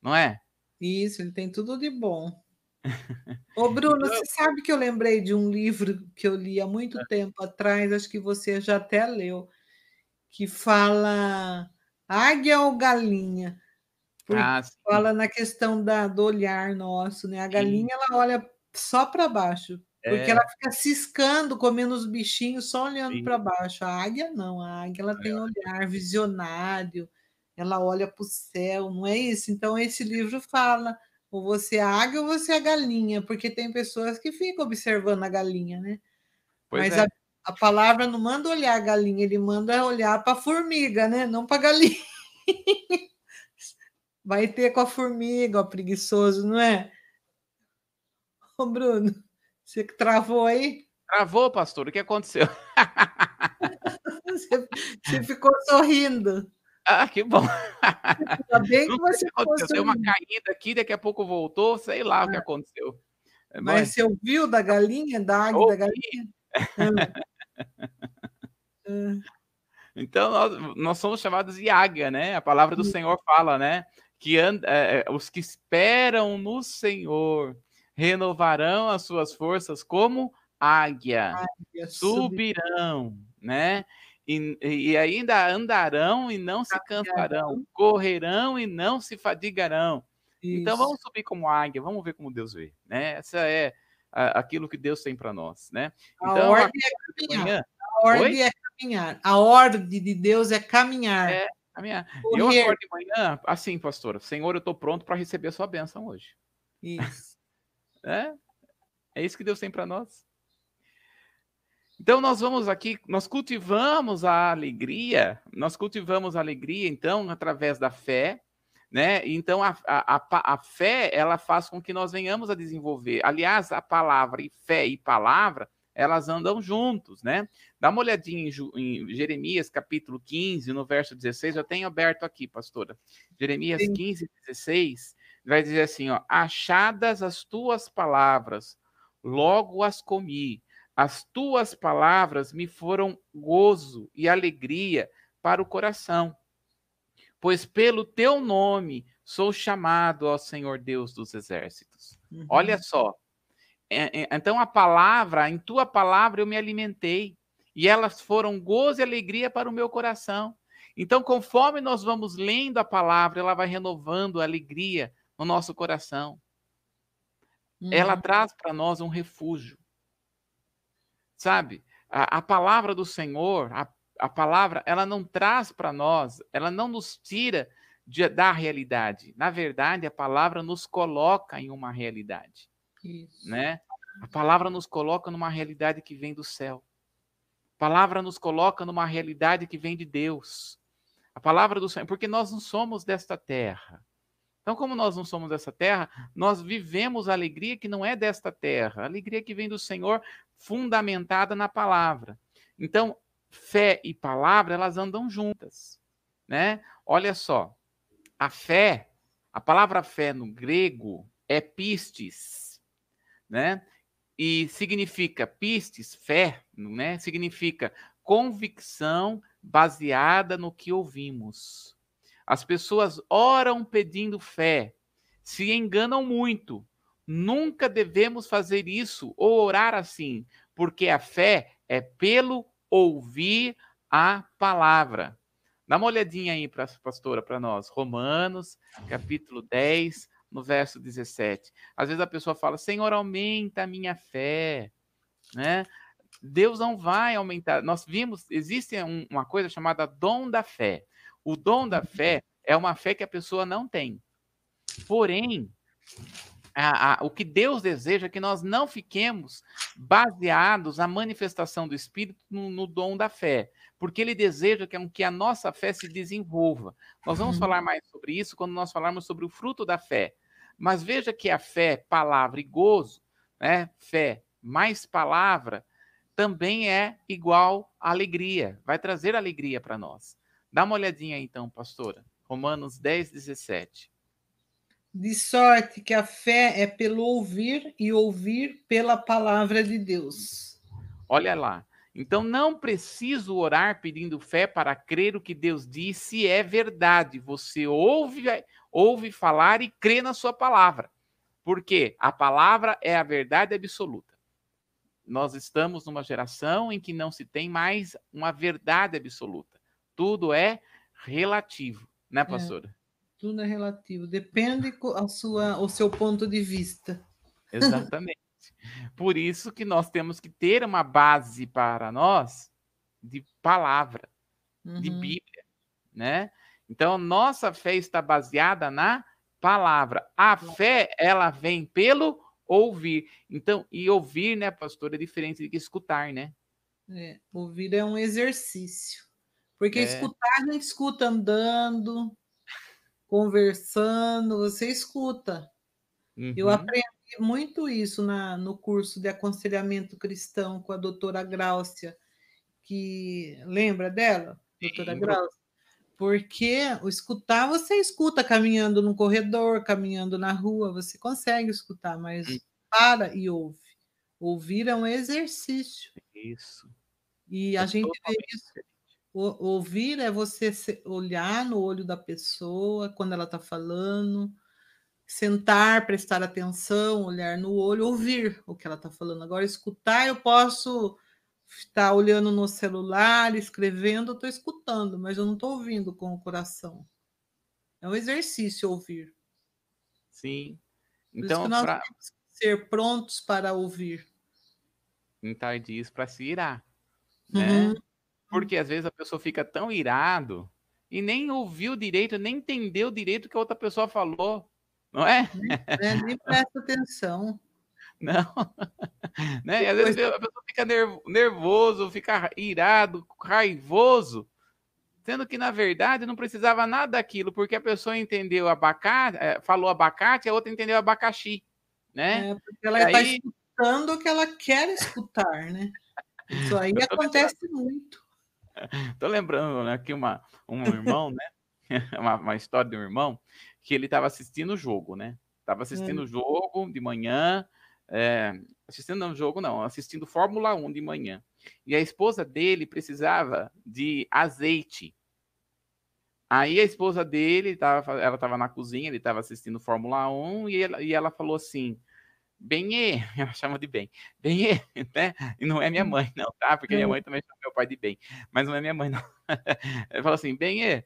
não é? Isso, ele tem tudo de bom. Ô, Bruno, então... você sabe que eu lembrei de um livro que eu li há muito é. tempo atrás, acho que você já até leu, que fala Águia ou Galinha? Porque ah, fala na questão da, do olhar nosso, né? A galinha, sim. ela olha só para baixo. Porque é. ela fica ciscando, comendo os bichinhos, só olhando para baixo. A águia não, a águia ela tem olhar visionário, ela olha para o céu, não é isso? Então, esse livro fala: ou você é a águia ou você é a galinha, porque tem pessoas que ficam observando a galinha, né? Pois Mas é. a, a, palavra não manda olhar a galinha, ele manda olhar para a formiga, né? Não para a galinha. Vai ter com a formiga, ó, preguiçoso, não é? Ô, Bruno. Você que travou aí? Travou, pastor. O que aconteceu? você, você, ficou sorrindo. Ah, que bom. Ainda bem que você aconteceu. Deu uma caída aqui, daqui a pouco voltou, sei lá ah. o que ah. aconteceu. Mas, Mas você ouviu da galinha, da águia da galinha? Ah. Então, nós, nós, somos chamados de águia, né? A palavra do Senhor fala, né? Que and, é, os que esperam no Senhor renovarão as suas forças como águia, águia subirão, né? E, e, ainda andarão e não se cansarão, correrão e não se fadigarão. Isso. Então vamos subir como águia, vamos ver como Deus vê, né? Essa é a, aquilo que Deus tem para nós, né? Então, a ordem é caminhar. A ordem é caminhar. A ordem de Deus é caminhar. É, caminhar. Eu acordo de manhã assim, pastora. Senhor, eu estou pronto para receber a sua bênção hoje. Isso. É, é isso que Deus tem para nós. Então nós vamos aqui, nós cultivamos a alegria, nós cultivamos a alegria, então, através da fé, né? Então a, a, a, fé ela faz com que nós venhamos a desenvolver. Aliás, a palavra e fé e palavra, elas andam juntos, né? Dá uma olhadinha em, em Jeremias capítulo 15, no verso 16, eu tenho aberto aqui, pastora. Jeremias Sim. 15, 16 vai dizer assim, ó, achadas as tuas palavras, logo as comi. As tuas palavras me foram gozo e alegria para o coração. Pois pelo teu nome sou chamado ao Senhor Deus dos exércitos. Uhum. Olha só. É, é, então a palavra, em tua palavra eu me alimentei, e elas foram gozo e alegria para o meu coração. Então, conforme nós vamos lendo a palavra, ela vai renovando a alegria, no nosso coração. Uhum. Ela traz para nós um refúgio. Sabe? A, a palavra do Senhor, a, a, palavra, ela não traz para nós, ela não nos tira de, da realidade. Na verdade, a palavra nos coloca em uma realidade. Isso. Né? A palavra nos coloca numa realidade que vem do céu. A palavra nos coloca numa realidade que vem de Deus. A palavra do Senhor, porque nós não somos desta terra. Então, como nós não somos dessa terra, nós vivemos a alegria que não é desta terra, a alegria que vem do Senhor, fundamentada na palavra. Então, fé e palavra, elas andam juntas, né? Olha só, a fé, a palavra fé no grego é pistes, né? E significa pistes, fé, né? Significa convicção baseada no que ouvimos. As pessoas oram pedindo fé, se enganam muito. Nunca devemos fazer isso ou orar assim, porque a fé é pelo ouvir a palavra. Dá uma olhadinha aí, para pastora, para nós. Romanos, capítulo 10, no verso 17. Às vezes a pessoa fala: Senhor, aumenta a minha fé. Né? Deus não vai aumentar. Nós vimos, existe um, uma coisa chamada dom da fé. O dom da fé é uma fé que a pessoa não tem. Porém, a, a, o que Deus deseja é que nós não fiquemos baseados na manifestação do Espírito no, no dom da fé, porque Ele deseja que, que, a nossa fé se desenvolva. Nós vamos falar mais sobre isso quando nós falarmos sobre o fruto da fé. Mas veja que a fé, palavra e gozo, né? fé mais palavra, também é igual alegria, vai trazer alegria para nós. Dá uma olhadinha aí, então, pastora. Romanos 10, 17. De sorte que a fé é pelo ouvir e ouvir pela palavra de Deus. Olha lá. Então não preciso orar pedindo fé para crer o que Deus disse é verdade. Você ouve, ouve falar e crê na sua palavra. Porque a palavra é a verdade absoluta. Nós estamos numa geração em que não se tem mais uma verdade absoluta tudo é relativo, né, é. pastora? Tudo é relativo, depende a sua, o seu ponto de vista. Exatamente. Por isso que nós temos que ter uma base para nós de palavra, uhum. de Bíblia, né? Então, nossa fé está baseada na palavra. A fé, ela vem pelo ouvir. Então, e ouvir, né, pastor, é diferente de escutar, né? É, ouvir é um exercício. Porque é. escutar, a gente escuta andando, conversando, você escuta. Uhum. Eu aprendi muito isso na, no curso de aconselhamento cristão com a doutora Gráucia, que lembra dela, doutora Sim. Gráucia? Porque o escutar, você escuta caminhando no corredor, caminhando na rua, você consegue escutar, mas hum. para e ouve. Ouvir é um exercício. Isso. E é a gente vê isso. O, ouvir é você olhar no olho da pessoa quando ela está falando, sentar, prestar atenção, olhar no olho, ouvir o que ela está falando. Agora, escutar, eu posso estar olhando no celular, escrevendo, eu estou escutando, mas eu não estou ouvindo com o coração. É um exercício ouvir. Sim. Então, nós pra... temos que ser prontos para ouvir. Então, diz para se irar, né? Uhum. Porque às vezes a pessoa fica tão irado e nem ouviu direito, nem entendeu direito o que a outra pessoa falou não é? é nem presta atenção. Não. né? E às vezes a pessoa fica nervoso, fica irado, raivoso, sendo que na verdade não precisava nada daquilo, porque a pessoa entendeu abacate, eh, falou abacate, a outra entendeu abacaxi, né? É, porque ela está aí... escutando o que ela quer escutar, né? Isso aí acontece muito. Tô lembrando né, aqui uma, um irmão, né? uma, uma história de um irmão que ele estava assistindo o jogo, né? Estava assistindo o hum. jogo de manhã, é, assistindo o jogo não, assistindo Fórmula 1 de manhã. E a esposa dele precisava de azeite. Aí a esposa dele, tava, ela estava na cozinha, ele estava assistindo Fórmula 1 e ela, e ela falou assim, Benê, ela chama de bem, Benê, né? E não é minha hum. mãe, não, tá? Porque minha hum. mãe também chama meu pai de bem, mas não é minha mãe, não. Ela falou assim, Benê,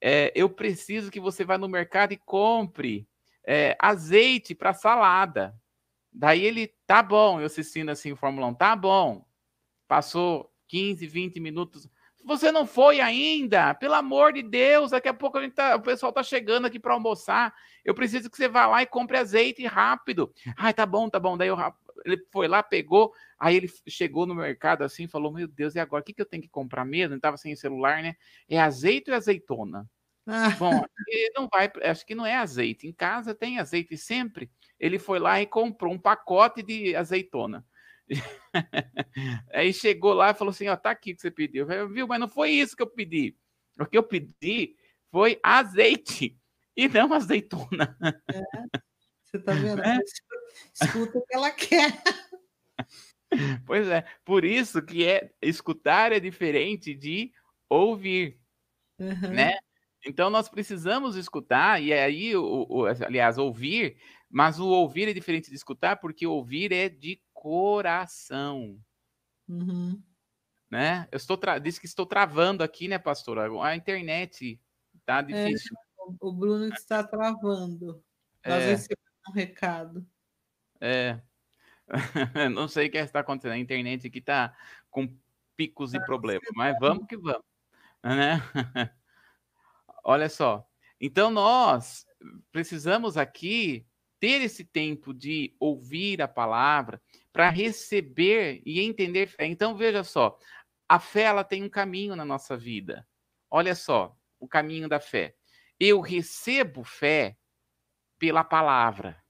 é, eu preciso que você vá no mercado e compre é, azeite para salada. Daí ele, tá bom, eu assistindo assim o Fórmula 1, tá bom. Passou 15, 20 minutos. Você não foi ainda? Pelo amor de Deus, daqui a pouco a gente tá, o pessoal tá chegando aqui para almoçar. Eu preciso que você vá lá e compre azeite rápido. Ai, tá bom, tá bom. Daí eu, ele foi lá, pegou, aí ele chegou no mercado assim, falou: Meu Deus, e agora? O que, que eu tenho que comprar mesmo? Ele tava sem celular, né? É azeite ou azeitona? Ah. Bom, não vai, acho que não é azeite. Em casa tem azeite sempre. Ele foi lá e comprou um pacote de azeitona. Aí chegou lá e falou assim: Ó, tá aqui que você pediu. Eu, Viu, mas não foi isso que eu pedi. O que eu pedi foi azeite e não azeitona. É, você tá vendo? É. Escuta o que ela quer. Pois é, por isso que é escutar é diferente de ouvir, uhum. né? Então nós precisamos escutar, e aí, o, o, aliás, ouvir, mas o ouvir é diferente de escutar, porque ouvir é de coração. Uhum. Né? Eu estou tra... disse que estou travando aqui, né, pastora? A internet tá é, difícil. É, o Bruno está travando. Nós é. recebemos um recado. É. Não sei o que está acontecendo. A internet aqui está com picos tá e problemas, mas vamos que vamos. Né? Olha só. Então nós precisamos aqui ter esse tempo de ouvir a palavra para receber e entender fé. Então veja só, a fé ela tem um caminho na nossa vida. Olha só, o caminho da fé. Eu recebo fé pela palavra.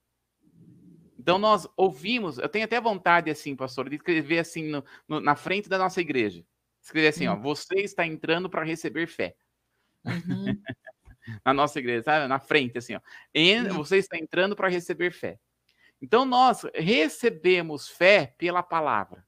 Então nós ouvimos, eu tenho até vontade assim, pastor, de escrever assim no, no, na frente da nossa igreja. Escrever assim, hum. ó, você está entrando para receber fé. Uhum. na nossa igreja, sabe? Na frente, assim, ó. você está entrando para receber fé. Então, nós recebemos fé pela palavra.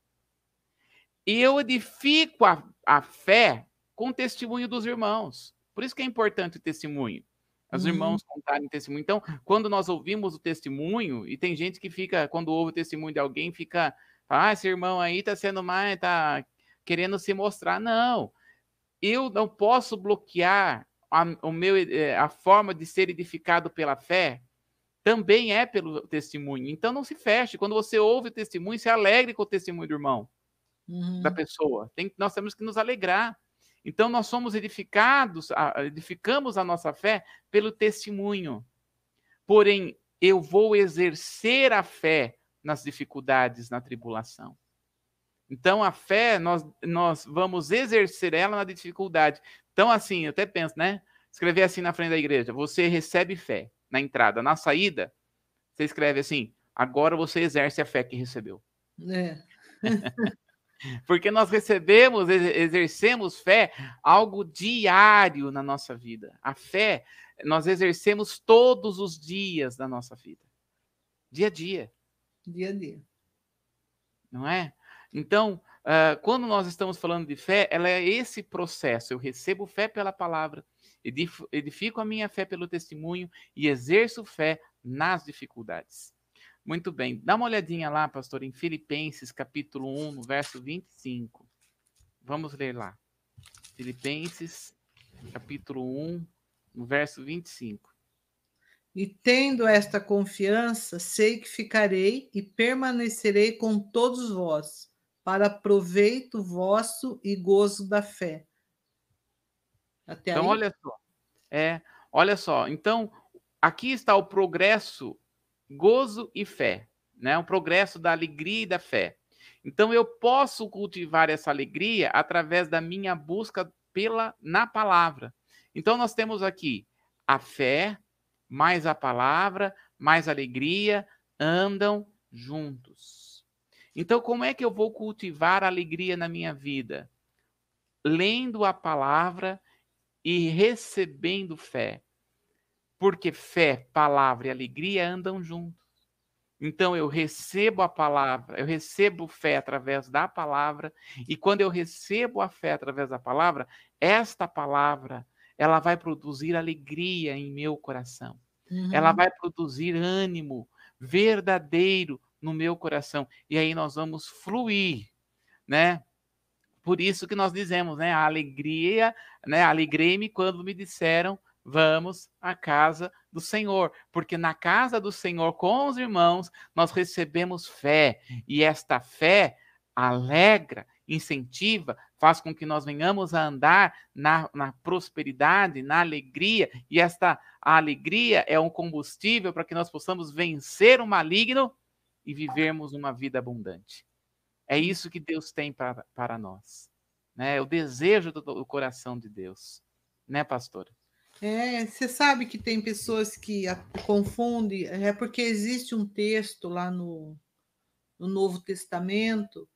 E eu edifico a, a fé com o testemunho dos irmãos. Por isso que é importante o testemunho. Os uhum. irmãos contarem testemunho. Então, quando nós ouvimos o testemunho, e tem gente que fica, quando ouve o testemunho de alguém, fica, ah, esse irmão aí está sendo mais, está querendo se mostrar. Não eu não posso bloquear a, o meu, é, a forma de ser edificado pela fé também é pelo testemunho. Então não se feche. Quando você ouve o testemunho, se alegre com o testemunho do irmão, uhum. da pessoa. Tem, nós temos que nos alegrar. Então nós somos edificados, edificamos a nossa fé pelo testemunho. Porém, eu vou exercer a fé nas dificuldades, na tribulação. Então, a fé, nós, nós vamos exercer ela na dificuldade. Então, assim, eu até penso, né? Escrever assim na frente da igreja: você recebe fé na entrada, na saída, você escreve assim: agora você exerce a fé que recebeu. É. Porque nós recebemos, exercemos fé, algo diário na nossa vida. A fé nós exercemos todos os dias da nossa vida. Dia a dia. Dia a dia. Não é? Então, uh, quando nós estamos falando de fé, ela é esse processo. Eu recebo fé pela palavra, edifico a minha fé pelo testemunho e exerço fé nas dificuldades. Muito bem, dá uma olhadinha lá, pastor, em Filipenses capítulo 1, no verso 25. Vamos ler lá. Filipenses capítulo 1, no verso 25. E tendo esta confiança, sei que ficarei e permanecerei com todos vós, para proveito vosso e gozo da fé. Até então, aí? olha só. É, olha só. Então, aqui está o progresso, gozo e fé, né? O progresso da alegria e da fé. Então, eu posso cultivar essa alegria através da minha busca pela na palavra. Então, nós temos aqui a fé, mais a palavra, mais alegria, andam juntos. Então, como é que eu vou cultivar a alegria na minha vida? Lendo a palavra e recebendo fé. Porque fé, palavra e alegria andam juntos. Então eu recebo a palavra, eu recebo fé através da palavra, e quando eu recebo a fé através da palavra, esta palavra ela vai produzir alegria em meu coração. Uhum. Ela vai produzir ânimo verdadeiro no meu coração. E aí nós vamos fluir, né? Por isso que nós dizemos, né? A alegria, né? Alegrei-me quando me disseram, vamos à casa do Senhor, porque na casa do Senhor, com os irmãos, nós recebemos fé, e esta fé alegra, incentiva, faz com que nós venhamos a andar na, na prosperidade, na alegria, e esta alegria é um combustível para que nós possamos vencer o maligno e vivermos uma vida abundante. É isso que Deus tem para, para nós. Né? É o desejo do, do coração de Deus. Né, pastora? É, você sabe que tem pessoas que confundem, é porque existe um texto lá no, no Novo Testamento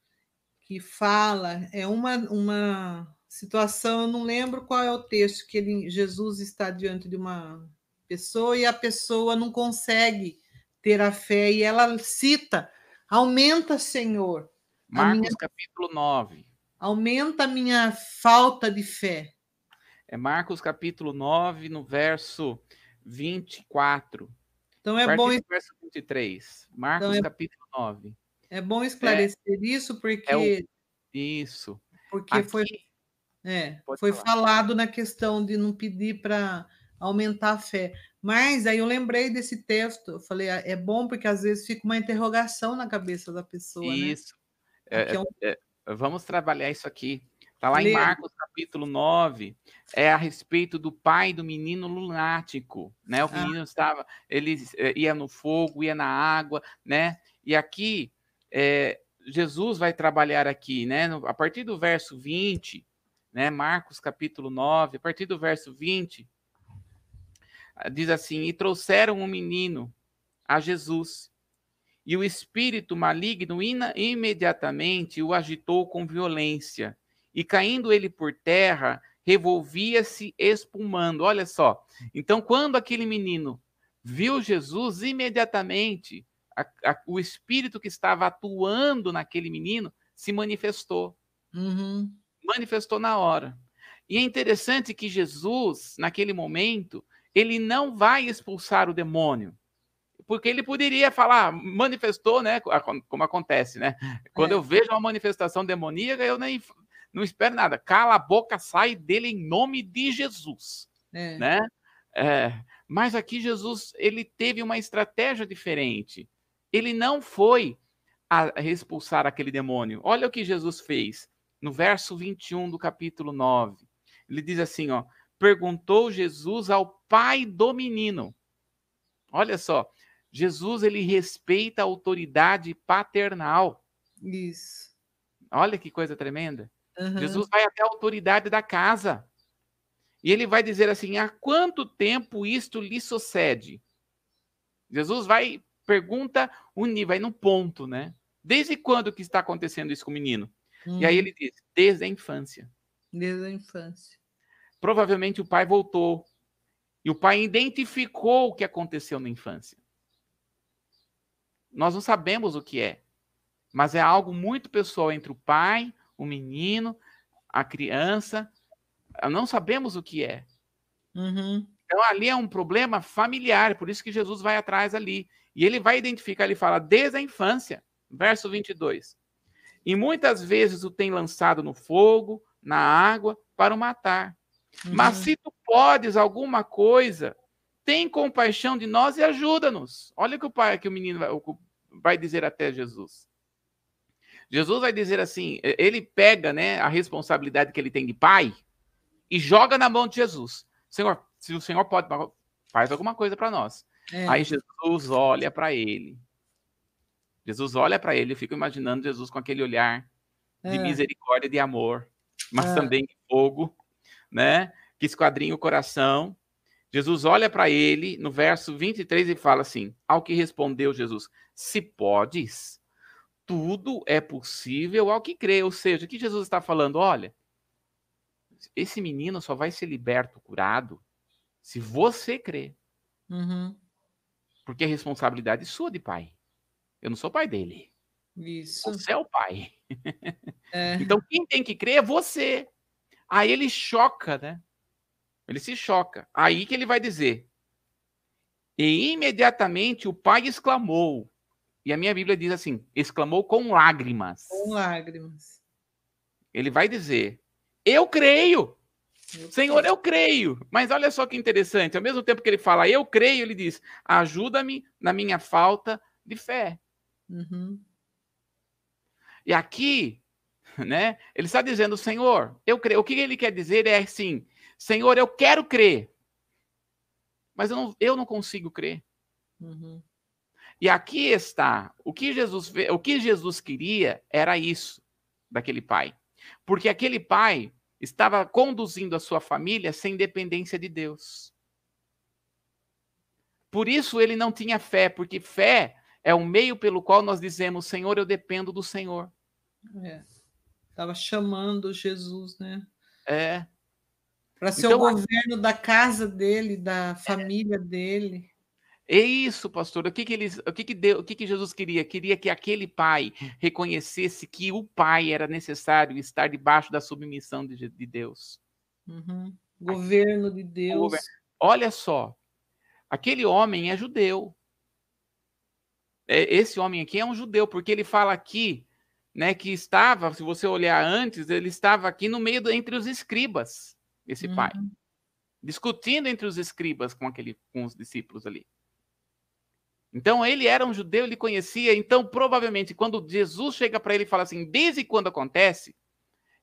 que fala, é uma, uma situação, eu não lembro qual é o texto, que ele, Jesus está diante de uma pessoa e a pessoa não consegue ter a fé, e ela cita: aumenta, Senhor. Marcos minha, capítulo 9. Aumenta a minha falta de fé. É Marcos capítulo 9, no verso 24. Então é bom. Verso 23. Marcos então é... capítulo 9. É bom esclarecer é, isso, porque. É o, isso. Porque Aqui, foi, é, foi falado na questão de não pedir para aumentar a fé. Mas aí eu lembrei desse texto, eu falei, ah, é bom porque às vezes fica uma interrogação na cabeça da pessoa. Né? Isso. Né? É, é um... É, vamos trabalhar isso aqui. Está lá em Marcos capítulo 9, é a respeito do pai do menino lunático, né? O ah. menino estava, ele eh, ia no fogo, ia na água, né? E aqui é, Jesus vai trabalhar aqui, né? A partir do verso 20, né? Marcos capítulo 9, a partir do verso 20, diz assim: E trouxeram um menino a Jesus, e o espírito maligno imediatamente o agitou com violência, e caindo ele por terra, revolvia-se espumando. Olha só. Então, quando aquele menino viu Jesus, imediatamente a, a, o espírito que estava atuando naquele menino se manifestou. Uhum. Manifestou na hora. E é interessante que Jesus, naquele momento, ele não vai expulsar o demônio. Porque ele poderia falar, manifestou, né? Como acontece, né? Quando é. eu vejo uma manifestação demoníaca, eu nem não espero nada. Cala a boca, sai dele em nome de Jesus. é. né? É, mas aqui Jesus ele teve uma estratégia diferente. Ele não foi a expulsar aquele demônio. Olha o que Jesus fez no verso 21 do capítulo 9. Ele diz assim, ó: Perguntou Jesus ao pai do menino. Olha só, Jesus ele respeita a autoridade paternal. Isso. Olha que coisa tremenda. Uhum. Jesus vai até a autoridade da casa. E ele vai dizer assim: há quanto tempo isto lhe sucede? Jesus vai, pergunta, vai no ponto, né? Desde quando que está acontecendo isso com o menino? Uhum. E aí ele diz: desde a infância. Desde a infância. Provavelmente o pai voltou. E o pai identificou o que aconteceu na infância. Nós não sabemos o que é, mas é algo muito pessoal entre o pai, o menino, a criança não sabemos o que é. Uhum. Então ali é um problema familiar, por isso que Jesus vai atrás ali. E ele vai identificar, ele fala, desde a infância, verso 22. E muitas vezes o tem lançado no fogo, na água, para o matar. Uhum. Mas se tu podes alguma coisa, tem compaixão de nós e ajuda-nos. Olha o que o pai, que o menino vai, vai dizer até Jesus. Jesus vai dizer assim, ele pega, né, a responsabilidade que ele tem de pai, e joga na mão de Jesus. Senhor, se o Senhor pode, faz alguma coisa para nós. É. Aí Jesus olha para ele. Jesus olha para ele, eu fico imaginando Jesus com aquele olhar de é. misericórdia e de amor, mas é. também de fogo, né? Que esquadrinha o coração. Jesus olha para ele no verso 23 e fala assim: Ao que respondeu Jesus: Se podes, tudo é possível ao que crê. Ou seja, o que Jesus está falando? Olha, esse menino só vai ser liberto, curado, se você crer. Uhum. Porque a responsabilidade é sua de pai. Eu não sou pai dele. Isso. Você é o pai. É. Então quem tem que crer é você. Aí ele choca, né? Ele se choca. Aí que ele vai dizer. E imediatamente o pai exclamou. E a minha Bíblia diz assim: exclamou com lágrimas. Com lágrimas. Ele vai dizer: eu creio. Eu Senhor, creio. eu creio. Mas olha só que interessante. Ao mesmo tempo que ele fala, eu creio, ele diz: ajuda-me na minha falta de fé. Uhum. E aqui, né, ele está dizendo, Senhor, eu creio. O que ele quer dizer é assim: Senhor, eu quero crer, mas eu não, eu não consigo crer. Uhum. E aqui está o que Jesus o que Jesus queria era isso daquele pai. Porque aquele pai estava conduzindo a sua família sem dependência de Deus. Por isso ele não tinha fé, porque fé é o meio pelo qual nós dizemos: Senhor, eu dependo do Senhor. Estava é. chamando Jesus, né? É. Para ser então, o governo da casa dele, da família é. dele. É isso, pastor. O que que eles, o que que Deus, o que que Jesus queria? Queria que aquele pai reconhecesse que o pai era necessário estar debaixo da submissão de, de Deus. Uhum. Governo de Deus. Olha só, aquele homem é judeu. É, esse homem aqui é um judeu, porque ele fala aqui, né, que estava, se você olhar antes, ele estava aqui no meio entre os escribas, esse uhum. pai, discutindo entre os escribas com aquele, com os discípulos ali. Então ele era um judeu, ele conhecia. Então, provavelmente, quando Jesus chega para ele e fala assim, desde quando acontece,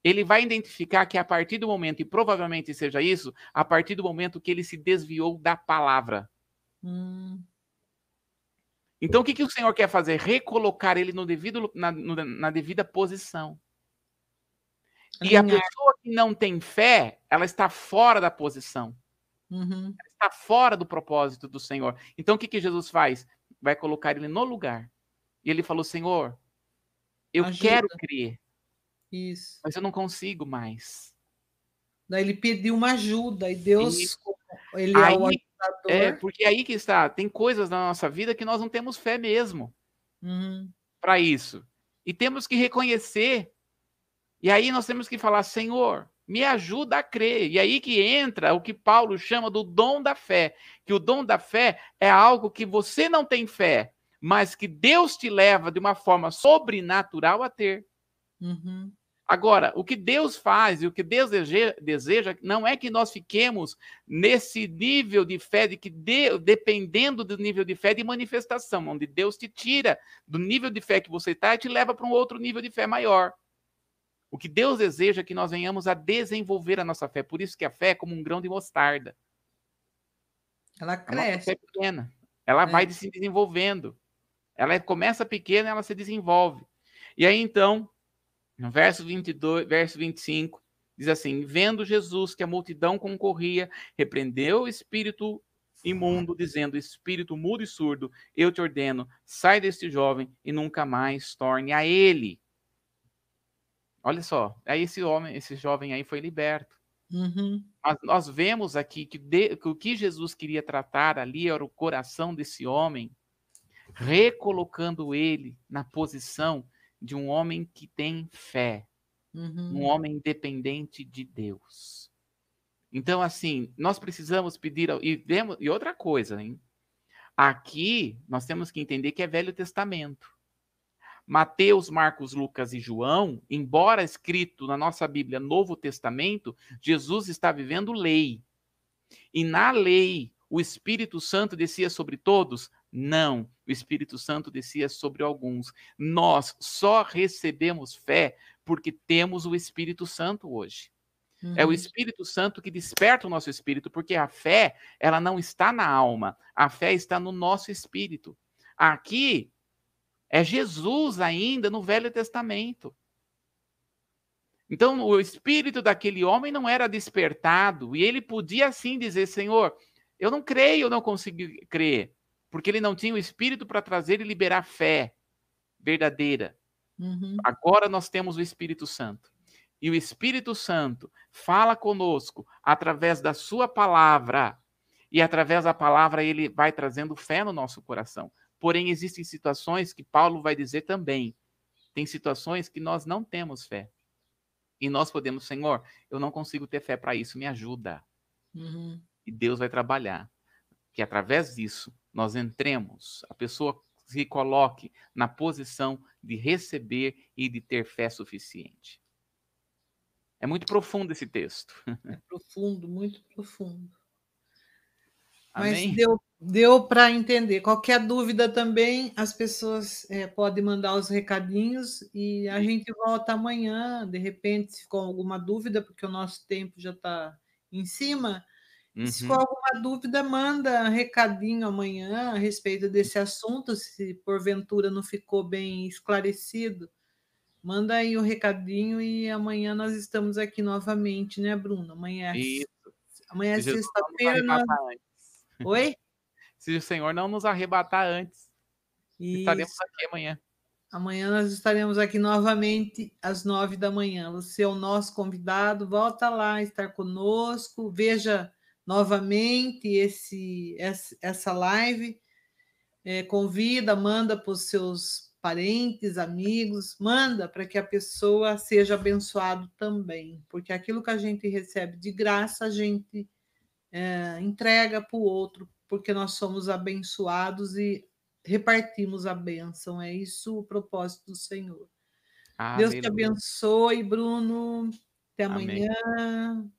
ele vai identificar que a partir do momento, e provavelmente seja isso, a partir do momento que ele se desviou da palavra. Hum. Então, o que, que o Senhor quer fazer? Recolocar ele no devido, na, na devida posição. E a pessoa que não tem fé, ela está fora da posição. Uhum. Ela está fora do propósito do Senhor. Então, o que, que Jesus faz? vai colocar ele no lugar. E ele falou: Senhor, eu Ajuda. quero crer. Isso. Mas eu não consigo mais. Daí ele pediu uma ajuda e Deus, Isso. ele aí, é o ajudador. É, porque aí que está. Tem coisas na nossa vida que nós não temos fé mesmo uhum. para isso. E temos que reconhecer. E aí nós temos que falar: Senhor, me ajuda a crer. E aí que entra o que Paulo chama do dom da fé, que o dom da fé é algo que você não tem fé, mas que Deus te leva de uma forma sobrenatural a ter. Uhum. Agora, o que Deus faz e o que Deus deseja não é que nós fiquemos nesse nível de fé, de que de, dependendo do nível de fé de manifestação, onde Deus te tira do nível de fé que você está e te leva para um outro nível de fé maior. O que Deus deseja é que nós venhamos a desenvolver a nossa fé. Por isso que a fé é como um grão de mostarda. Ela cresce. A fé é pequena. Ela é. vai se desenvolvendo. Ela começa pequena, ela se desenvolve. E aí então, no verso 22, verso 25, diz assim: Vendo Jesus que a multidão concorria, repreendeu o espírito imundo, dizendo: Espírito mudo e surdo, eu te ordeno, sai deste jovem e nunca mais torne a ele. Olha só, aí esse homem, esse jovem aí foi liberto. Uhum. Mas nós vemos aqui que, de, que o que Jesus queria tratar ali era o coração desse homem, recolocando ele na posição de um homem que tem fé, uhum. um homem independente de Deus. Então, assim, nós precisamos pedir. E, vemos, e outra coisa, hein? Aqui nós temos que entender que é Velho Testamento. Mateus, Marcos, Lucas e João, embora escrito na nossa Bíblia Novo Testamento, Jesus está vivendo lei. E na lei, o Espírito Santo descia sobre todos? Não, o Espírito Santo descia sobre alguns. Nós só recebemos fé porque temos o Espírito Santo hoje. Uhum. É o uhum. Espírito Santo que desperta o nosso espírito, porque a fé, ela não está na alma, a fé está no nosso espírito. Aqui é Jesus ainda no Velho Testamento. Então, o espírito daquele homem não era despertado, e ele podia assim dizer: Senhor, eu não creio, eu não consigo crer porque ele não tinha o espírito para trazer e liberar fé verdadeira. Uhum. Agora nós temos o Espírito Santo. E o Espírito Santo fala conosco através da sua palavra. E através da palavra ele vai trazendo fé no nosso coração. Porém, existem situações que Paulo vai dizer também. Tem situações que nós não temos fé. E nós podemos, Senhor, eu não consigo ter fé para isso, me ajuda. Uhum. E Deus vai trabalhar. Que através disso nós entremos, a pessoa se coloque na posição de receber e de ter fé suficiente. É muito profundo esse texto. É profundo, muito profundo. Amém? Mas deu, deu para entender. Qualquer dúvida também, as pessoas é, podem mandar os recadinhos e a gente volta amanhã. De repente, se ficou alguma dúvida, porque o nosso tempo já está em cima, Uhum. Se for alguma dúvida, manda recadinho amanhã a respeito desse assunto, se porventura não ficou bem esclarecido. Manda aí o recadinho e amanhã nós estamos aqui novamente, né, Bruno? Amanhã, é Isso. amanhã é sexta-feira. Nós... Oi? Se o Senhor não nos arrebatar antes, Isso. estaremos aqui amanhã. Amanhã nós estaremos aqui novamente às nove da manhã. Você é o nosso convidado, volta lá, estar conosco, veja novamente esse, essa live. É, convida, manda para os seus parentes, amigos, manda para que a pessoa seja abençoado também, porque aquilo que a gente recebe de graça, a gente é, entrega para o outro, porque nós somos abençoados e repartimos a bênção. É isso o propósito do Senhor. Ah, Deus te abençoe, Bruno. Até amanhã. Amém.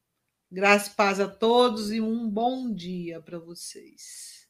Graça e paz a todos e um bom dia para vocês.